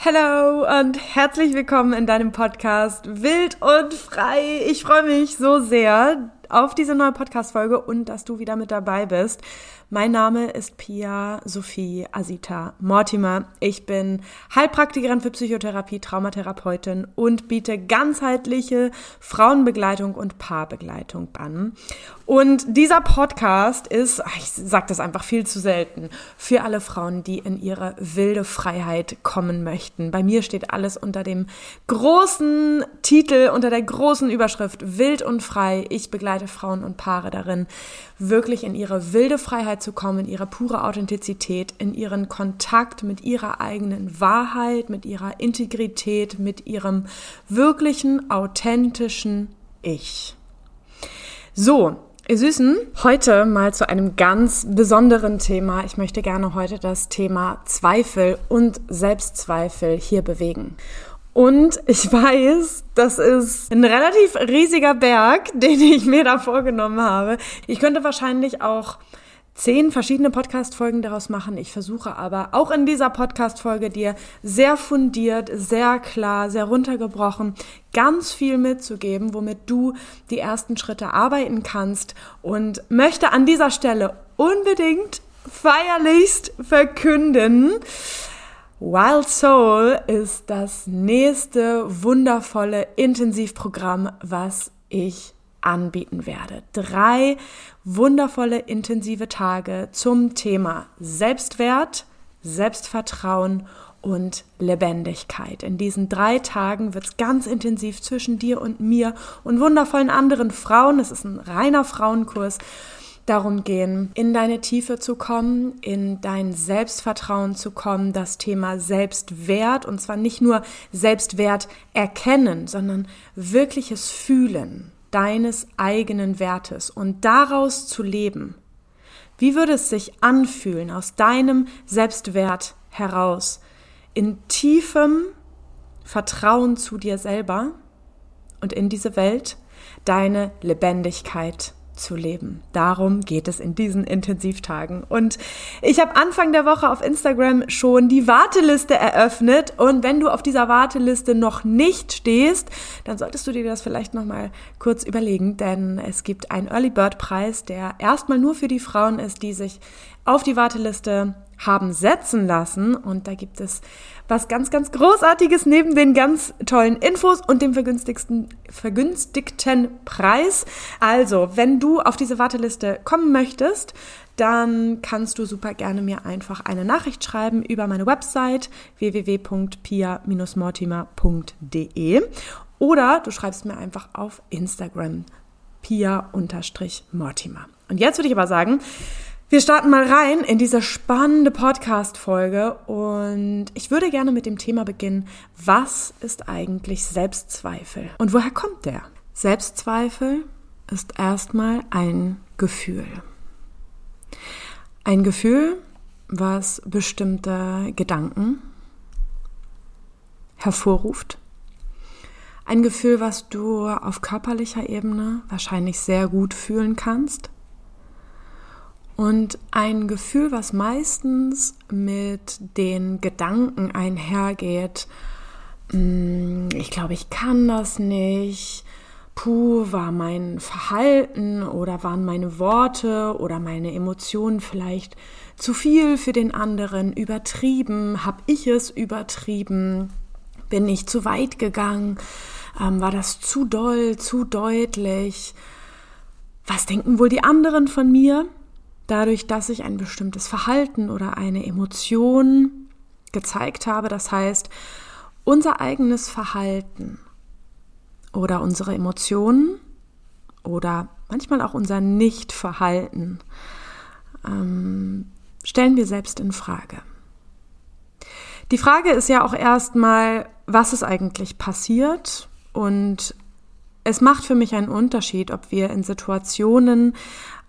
Hallo und herzlich willkommen in deinem Podcast Wild und Frei. Ich freue mich so sehr auf diese neue Podcast-Folge und dass du wieder mit dabei bist. Mein Name ist Pia Sophie Asita Mortimer. Ich bin Heilpraktikerin für Psychotherapie, Traumatherapeutin und biete ganzheitliche Frauenbegleitung und Paarbegleitung an. Und dieser Podcast ist, ich sage das einfach viel zu selten, für alle Frauen, die in ihre wilde Freiheit kommen möchten. Bei mir steht alles unter dem großen Titel, unter der großen Überschrift Wild und Frei. Ich begleite Frauen und Paare darin, wirklich in ihre wilde Freiheit zu kommen, in ihre pure Authentizität, in ihren Kontakt mit ihrer eigenen Wahrheit, mit ihrer Integrität, mit ihrem wirklichen, authentischen Ich. So, Ihr Süßen, heute mal zu einem ganz besonderen Thema. Ich möchte gerne heute das Thema Zweifel und Selbstzweifel hier bewegen. Und ich weiß, das ist ein relativ riesiger Berg, den ich mir da vorgenommen habe. Ich könnte wahrscheinlich auch zehn verschiedene Podcast-Folgen daraus machen. Ich versuche aber auch in dieser Podcast-Folge dir sehr fundiert, sehr klar, sehr runtergebrochen ganz viel mitzugeben, womit du die ersten Schritte arbeiten kannst und möchte an dieser Stelle unbedingt feierlichst verkünden, Wild Soul ist das nächste wundervolle Intensivprogramm, was ich anbieten werde. Drei wundervolle intensive Tage zum Thema Selbstwert, Selbstvertrauen und Lebendigkeit. In diesen drei Tagen wird es ganz intensiv zwischen dir und mir und wundervollen anderen Frauen. Es ist ein reiner Frauenkurs darum gehen, in deine Tiefe zu kommen, in dein Selbstvertrauen zu kommen, das Thema Selbstwert und zwar nicht nur Selbstwert erkennen, sondern wirkliches Fühlen deines eigenen Wertes und daraus zu leben. Wie würde es sich anfühlen, aus deinem Selbstwert heraus, in tiefem Vertrauen zu dir selber und in diese Welt deine Lebendigkeit zu leben. Darum geht es in diesen Intensivtagen. Und ich habe Anfang der Woche auf Instagram schon die Warteliste eröffnet. Und wenn du auf dieser Warteliste noch nicht stehst, dann solltest du dir das vielleicht noch mal kurz überlegen, denn es gibt einen Early Bird Preis, der erstmal nur für die Frauen ist, die sich auf die Warteliste haben setzen lassen. Und da gibt es was ganz, ganz Großartiges neben den ganz tollen Infos und dem vergünstigsten, vergünstigten Preis. Also, wenn du auf diese Warteliste kommen möchtest, dann kannst du super gerne mir einfach eine Nachricht schreiben über meine Website www.pia-mortimer.de oder du schreibst mir einfach auf Instagram pia-mortimer. Und jetzt würde ich aber sagen, wir starten mal rein in diese spannende Podcast-Folge und ich würde gerne mit dem Thema beginnen. Was ist eigentlich Selbstzweifel und woher kommt der? Selbstzweifel ist erstmal ein Gefühl. Ein Gefühl, was bestimmte Gedanken hervorruft. Ein Gefühl, was du auf körperlicher Ebene wahrscheinlich sehr gut fühlen kannst und ein Gefühl, was meistens mit den Gedanken einhergeht, hm, ich glaube, ich kann das nicht, puh, war mein Verhalten oder waren meine Worte oder meine Emotionen vielleicht zu viel für den anderen, übertrieben, habe ich es übertrieben, bin ich zu weit gegangen, ähm, war das zu doll, zu deutlich, was denken wohl die anderen von mir? Dadurch, dass ich ein bestimmtes Verhalten oder eine Emotion gezeigt habe. Das heißt, unser eigenes Verhalten oder unsere Emotionen oder manchmal auch unser Nichtverhalten ähm, stellen wir selbst in Frage. Die Frage ist ja auch erstmal, was ist eigentlich passiert und es macht für mich einen Unterschied, ob wir in Situationen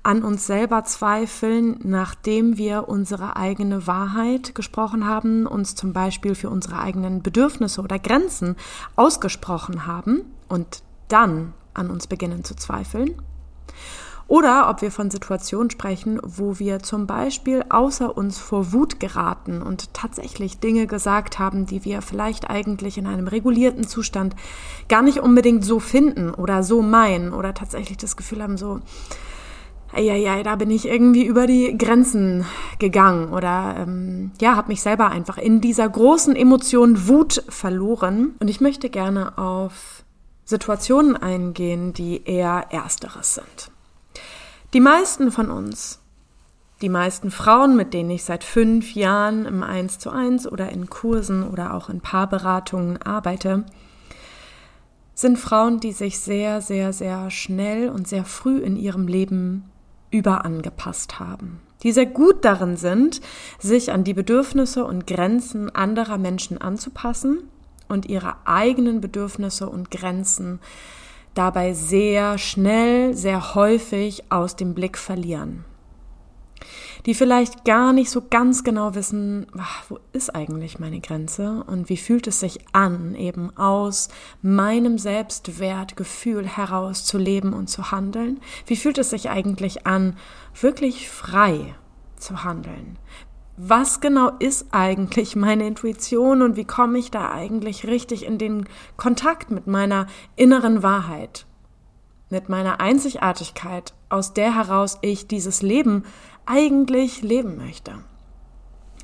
an uns selber zweifeln, nachdem wir unsere eigene Wahrheit gesprochen haben, uns zum Beispiel für unsere eigenen Bedürfnisse oder Grenzen ausgesprochen haben und dann an uns beginnen zu zweifeln. Oder ob wir von Situationen sprechen, wo wir zum Beispiel außer uns vor Wut geraten und tatsächlich Dinge gesagt haben, die wir vielleicht eigentlich in einem regulierten Zustand gar nicht unbedingt so finden oder so meinen oder tatsächlich das Gefühl haben, so, ja, da bin ich irgendwie über die Grenzen gegangen oder ähm, ja, habe mich selber einfach in dieser großen Emotion Wut verloren. Und ich möchte gerne auf Situationen eingehen, die eher ersteres sind. Die meisten von uns, die meisten Frauen, mit denen ich seit fünf Jahren im Eins zu eins oder in Kursen oder auch in Paarberatungen arbeite, sind Frauen, die sich sehr, sehr, sehr schnell und sehr früh in ihrem Leben überangepasst haben, die sehr gut darin sind, sich an die Bedürfnisse und Grenzen anderer Menschen anzupassen und ihre eigenen Bedürfnisse und Grenzen dabei sehr schnell, sehr häufig aus dem Blick verlieren die vielleicht gar nicht so ganz genau wissen, wo ist eigentlich meine Grenze und wie fühlt es sich an, eben aus meinem Selbstwertgefühl heraus zu leben und zu handeln? Wie fühlt es sich eigentlich an, wirklich frei zu handeln? Was genau ist eigentlich meine Intuition und wie komme ich da eigentlich richtig in den Kontakt mit meiner inneren Wahrheit? mit meiner Einzigartigkeit, aus der heraus ich dieses Leben eigentlich leben möchte.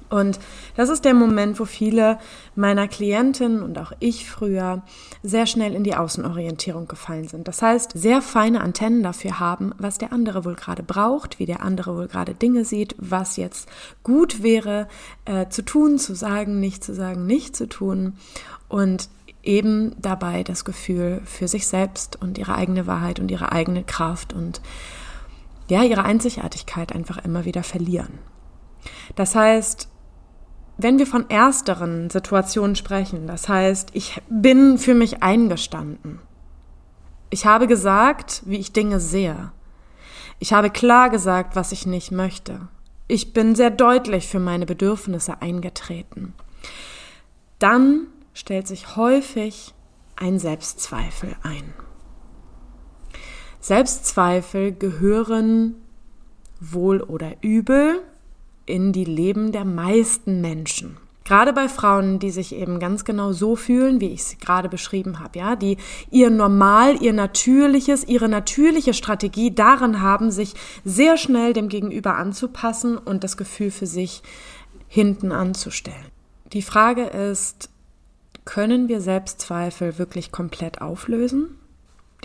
Und das ist der Moment, wo viele meiner Klientinnen und auch ich früher sehr schnell in die Außenorientierung gefallen sind. Das heißt, sehr feine Antennen dafür haben, was der andere wohl gerade braucht, wie der andere wohl gerade Dinge sieht, was jetzt gut wäre äh, zu tun, zu sagen, nicht zu sagen, nicht zu tun. Und eben dabei das Gefühl für sich selbst und ihre eigene Wahrheit und ihre eigene Kraft und ja, ihre Einzigartigkeit einfach immer wieder verlieren. Das heißt, wenn wir von ersteren Situationen sprechen, das heißt, ich bin für mich eingestanden. Ich habe gesagt, wie ich Dinge sehe. Ich habe klar gesagt, was ich nicht möchte. Ich bin sehr deutlich für meine Bedürfnisse eingetreten. Dann stellt sich häufig ein Selbstzweifel ein. Selbstzweifel gehören wohl oder übel in die Leben der meisten Menschen. Gerade bei Frauen, die sich eben ganz genau so fühlen, wie ich es gerade beschrieben habe, ja, die ihr Normal, ihr Natürliches, ihre natürliche Strategie darin haben, sich sehr schnell dem Gegenüber anzupassen und das Gefühl für sich hinten anzustellen. Die Frage ist, können wir Selbstzweifel wirklich komplett auflösen?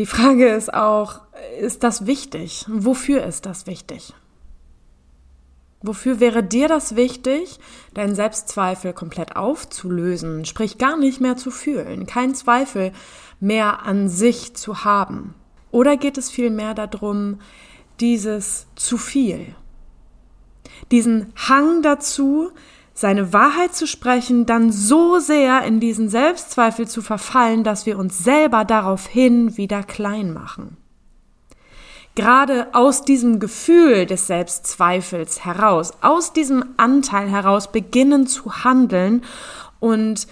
Die Frage ist auch, ist das wichtig? Wofür ist das wichtig? Wofür wäre dir das wichtig, deinen Selbstzweifel komplett aufzulösen, sprich gar nicht mehr zu fühlen, keinen Zweifel mehr an sich zu haben? Oder geht es vielmehr darum, dieses zu viel, diesen Hang dazu, seine Wahrheit zu sprechen, dann so sehr in diesen Selbstzweifel zu verfallen, dass wir uns selber daraufhin wieder klein machen. Gerade aus diesem Gefühl des Selbstzweifels heraus, aus diesem Anteil heraus beginnen zu handeln und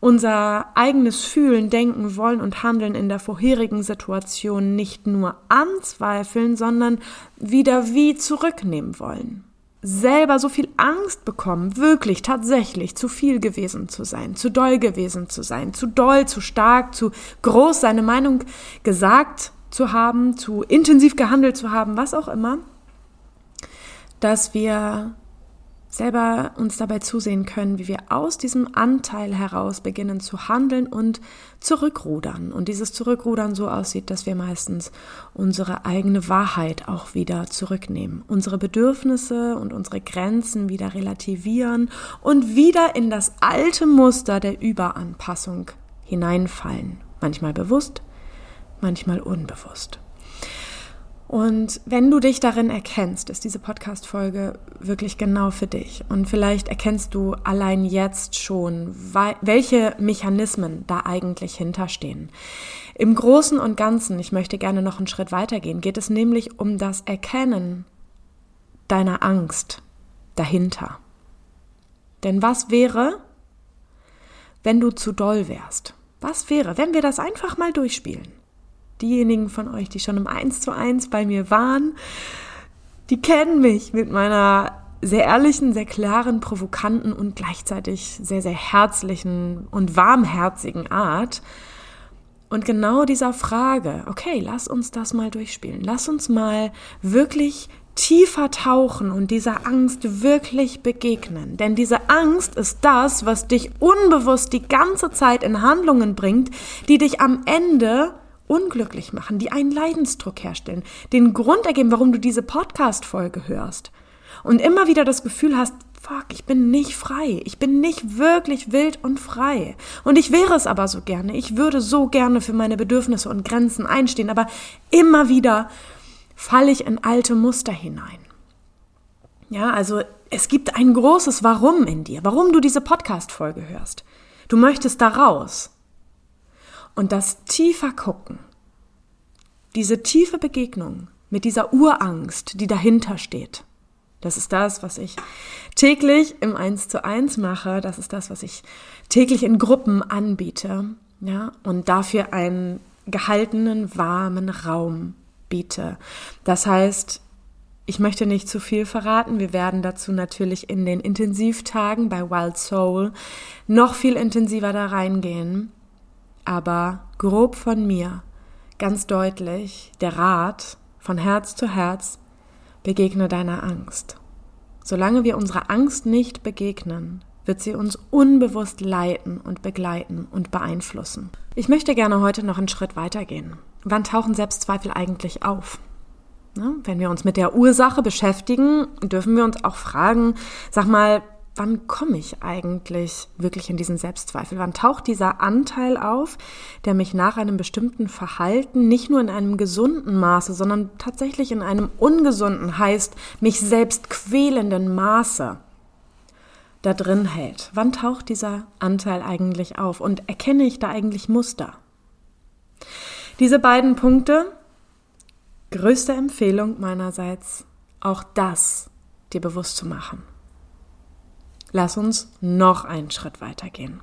unser eigenes Fühlen, Denken, Wollen und Handeln in der vorherigen Situation nicht nur anzweifeln, sondern wieder wie zurücknehmen wollen selber so viel Angst bekommen, wirklich tatsächlich zu viel gewesen zu sein, zu doll gewesen zu sein, zu doll, zu stark, zu groß seine Meinung gesagt zu haben, zu intensiv gehandelt zu haben, was auch immer, dass wir selber uns dabei zusehen können, wie wir aus diesem Anteil heraus beginnen zu handeln und zurückrudern. Und dieses Zurückrudern so aussieht, dass wir meistens unsere eigene Wahrheit auch wieder zurücknehmen, unsere Bedürfnisse und unsere Grenzen wieder relativieren und wieder in das alte Muster der Überanpassung hineinfallen. Manchmal bewusst, manchmal unbewusst. Und wenn du dich darin erkennst, ist diese Podcast-Folge wirklich genau für dich. Und vielleicht erkennst du allein jetzt schon, welche Mechanismen da eigentlich hinterstehen. Im Großen und Ganzen, ich möchte gerne noch einen Schritt weitergehen, geht es nämlich um das Erkennen deiner Angst dahinter. Denn was wäre, wenn du zu doll wärst? Was wäre, wenn wir das einfach mal durchspielen? Diejenigen von euch, die schon im 1 zu 1 bei mir waren, die kennen mich mit meiner sehr ehrlichen, sehr klaren, provokanten und gleichzeitig sehr, sehr herzlichen und warmherzigen Art. Und genau dieser Frage, okay, lass uns das mal durchspielen. Lass uns mal wirklich tiefer tauchen und dieser Angst wirklich begegnen. Denn diese Angst ist das, was dich unbewusst die ganze Zeit in Handlungen bringt, die dich am Ende unglücklich machen, die einen Leidensdruck herstellen, den Grund ergeben, warum du diese Podcast-Folge hörst und immer wieder das Gefühl hast, fuck, ich bin nicht frei, ich bin nicht wirklich wild und frei. Und ich wäre es aber so gerne, ich würde so gerne für meine Bedürfnisse und Grenzen einstehen, aber immer wieder falle ich in alte Muster hinein. Ja, also es gibt ein großes Warum in dir, warum du diese Podcast-Folge hörst. Du möchtest da raus. Und das tiefer gucken, diese tiefe Begegnung mit dieser Urangst, die dahinter steht, das ist das, was ich täglich im 1 zu 1 mache. Das ist das, was ich täglich in Gruppen anbiete. Ja, und dafür einen gehaltenen, warmen Raum biete. Das heißt, ich möchte nicht zu viel verraten. Wir werden dazu natürlich in den Intensivtagen bei Wild Soul noch viel intensiver da reingehen. Aber grob von mir, ganz deutlich, der Rat von Herz zu Herz, begegne deiner Angst. Solange wir unserer Angst nicht begegnen, wird sie uns unbewusst leiten und begleiten und beeinflussen. Ich möchte gerne heute noch einen Schritt weitergehen. Wann tauchen Selbstzweifel eigentlich auf? Ne? Wenn wir uns mit der Ursache beschäftigen, dürfen wir uns auch fragen, sag mal, wann komme ich eigentlich wirklich in diesen Selbstzweifel? Wann taucht dieser Anteil auf, der mich nach einem bestimmten Verhalten nicht nur in einem gesunden Maße, sondern tatsächlich in einem ungesunden, heißt mich selbst quälenden Maße da drin hält? Wann taucht dieser Anteil eigentlich auf und erkenne ich da eigentlich Muster? Diese beiden Punkte, größte Empfehlung meinerseits, auch das dir bewusst zu machen. Lass uns noch einen Schritt weitergehen.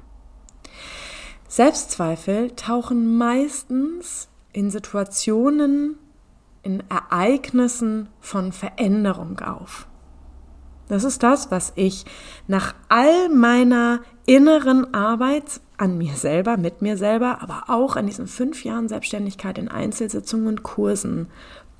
Selbstzweifel tauchen meistens in Situationen, in Ereignissen von Veränderung auf. Das ist das, was ich nach all meiner inneren Arbeit an mir selber, mit mir selber, aber auch in diesen fünf Jahren Selbstständigkeit in Einzelsitzungen und Kursen,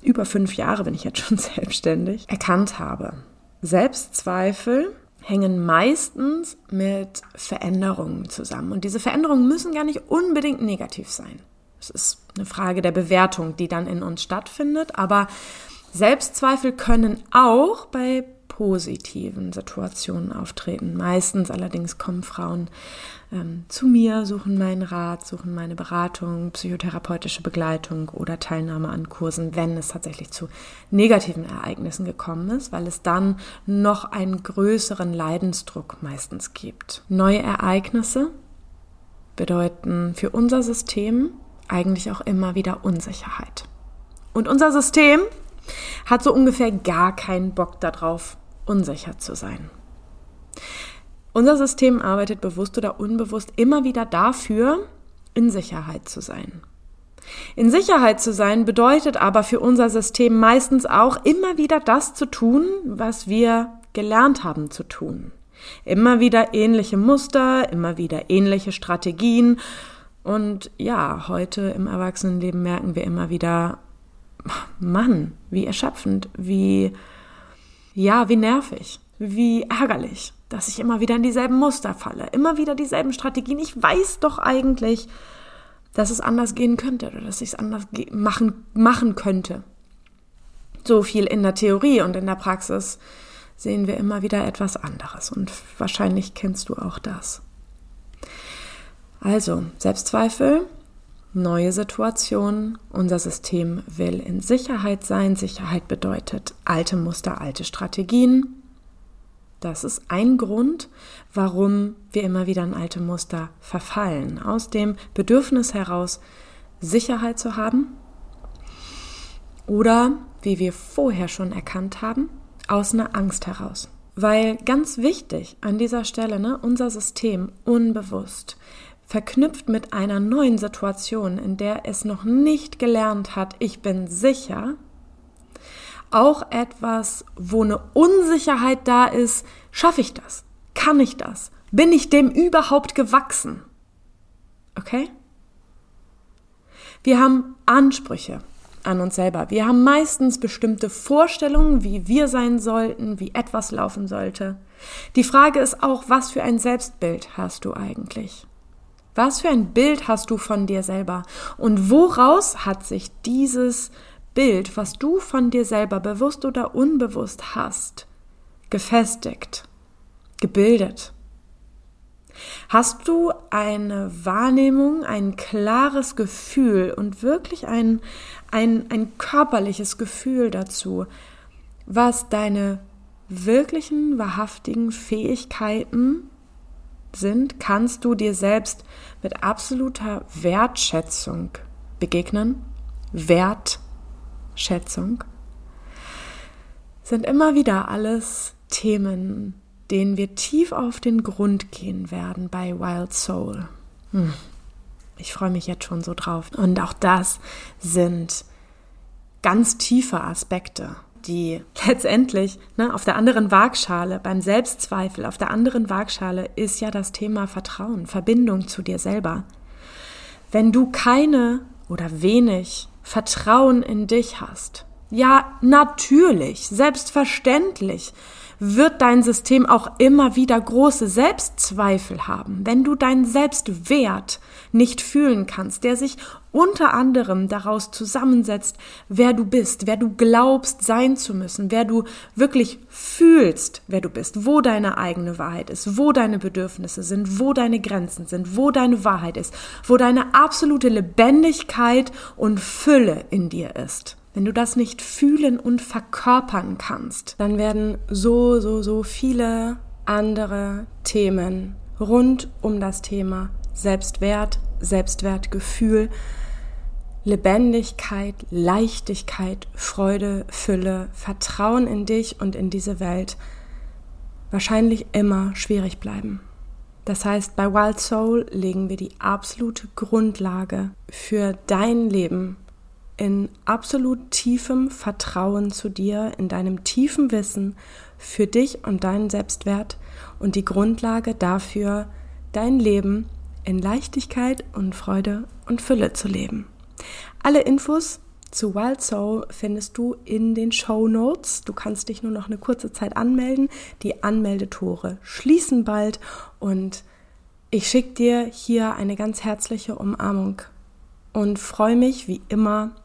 über fünf Jahre bin ich jetzt schon selbstständig, erkannt habe. Selbstzweifel hängen meistens mit Veränderungen zusammen. Und diese Veränderungen müssen gar nicht unbedingt negativ sein. Es ist eine Frage der Bewertung, die dann in uns stattfindet. Aber Selbstzweifel können auch bei positiven Situationen auftreten. Meistens allerdings kommen Frauen ähm, zu mir, suchen meinen Rat, suchen meine Beratung, psychotherapeutische Begleitung oder Teilnahme an Kursen, wenn es tatsächlich zu negativen Ereignissen gekommen ist, weil es dann noch einen größeren Leidensdruck meistens gibt. Neue Ereignisse bedeuten für unser System eigentlich auch immer wieder Unsicherheit. Und unser System hat so ungefähr gar keinen Bock darauf, unsicher zu sein. Unser System arbeitet bewusst oder unbewusst immer wieder dafür, in Sicherheit zu sein. In Sicherheit zu sein bedeutet aber für unser System meistens auch immer wieder das zu tun, was wir gelernt haben zu tun. Immer wieder ähnliche Muster, immer wieder ähnliche Strategien. Und ja, heute im Erwachsenenleben merken wir immer wieder, Mann, wie erschöpfend, wie, ja, wie nervig, wie ärgerlich dass ich immer wieder in dieselben Muster falle, immer wieder dieselben Strategien. Ich weiß doch eigentlich, dass es anders gehen könnte oder dass ich es anders machen, machen könnte. So viel in der Theorie und in der Praxis sehen wir immer wieder etwas anderes und wahrscheinlich kennst du auch das. Also, Selbstzweifel, neue Situationen, unser System will in Sicherheit sein. Sicherheit bedeutet alte Muster, alte Strategien. Das ist ein Grund, warum wir immer wieder in alte Muster verfallen. Aus dem Bedürfnis heraus, Sicherheit zu haben oder, wie wir vorher schon erkannt haben, aus einer Angst heraus. Weil ganz wichtig an dieser Stelle, ne, unser System unbewusst verknüpft mit einer neuen Situation, in der es noch nicht gelernt hat, ich bin sicher, auch etwas, wo eine Unsicherheit da ist, schaffe ich das? Kann ich das? Bin ich dem überhaupt gewachsen? Okay? Wir haben Ansprüche an uns selber. Wir haben meistens bestimmte Vorstellungen, wie wir sein sollten, wie etwas laufen sollte. Die Frage ist auch, was für ein Selbstbild hast du eigentlich? Was für ein Bild hast du von dir selber? Und woraus hat sich dieses Bild, was du von dir selber bewusst oder unbewusst hast, gefestigt, gebildet? Hast du eine Wahrnehmung, ein klares Gefühl und wirklich ein, ein, ein körperliches Gefühl dazu, was deine wirklichen, wahrhaftigen Fähigkeiten sind, kannst du dir selbst mit absoluter Wertschätzung begegnen. Wertschätzung sind immer wieder alles Themen, denen wir tief auf den Grund gehen werden bei Wild Soul. Hm. Ich freue mich jetzt schon so drauf. Und auch das sind ganz tiefe Aspekte, die letztendlich ne, auf der anderen Waagschale, beim Selbstzweifel, auf der anderen Waagschale ist ja das Thema Vertrauen, Verbindung zu dir selber. Wenn du keine oder wenig Vertrauen in dich hast, ja, natürlich, selbstverständlich wird dein System auch immer wieder große Selbstzweifel haben, wenn du deinen Selbstwert nicht fühlen kannst, der sich unter anderem daraus zusammensetzt, wer du bist, wer du glaubst sein zu müssen, wer du wirklich fühlst, wer du bist, wo deine eigene Wahrheit ist, wo deine Bedürfnisse sind, wo deine Grenzen sind, wo deine Wahrheit ist, wo deine absolute Lebendigkeit und Fülle in dir ist. Wenn du das nicht fühlen und verkörpern kannst, dann werden so, so, so viele andere Themen rund um das Thema Selbstwert, Selbstwertgefühl, Lebendigkeit, Leichtigkeit, Freude, Fülle, Vertrauen in dich und in diese Welt wahrscheinlich immer schwierig bleiben. Das heißt, bei Wild Soul legen wir die absolute Grundlage für dein Leben in absolut tiefem Vertrauen zu dir, in deinem tiefen Wissen für dich und deinen Selbstwert und die Grundlage dafür, dein Leben in Leichtigkeit und Freude und Fülle zu leben. Alle Infos zu Wild Soul findest du in den Show Notes. Du kannst dich nur noch eine kurze Zeit anmelden. Die Anmeldetore schließen bald und ich schicke dir hier eine ganz herzliche Umarmung und freue mich wie immer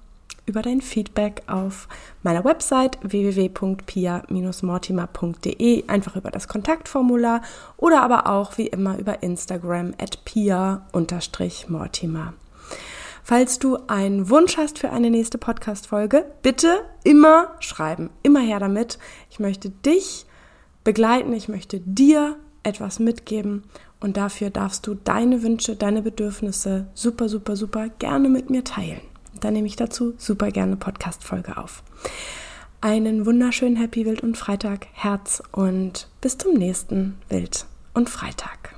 über dein Feedback auf meiner Website www.pia-mortimer.de, einfach über das Kontaktformular oder aber auch wie immer über Instagram at pia-mortimer. Falls du einen Wunsch hast für eine nächste Podcast-Folge, bitte immer schreiben, immer her damit. Ich möchte dich begleiten, ich möchte dir etwas mitgeben und dafür darfst du deine Wünsche, deine Bedürfnisse super, super, super gerne mit mir teilen. Dann nehme ich dazu super gerne Podcast-Folge auf. Einen wunderschönen Happy Wild und Freitag, Herz und bis zum nächsten Wild und Freitag.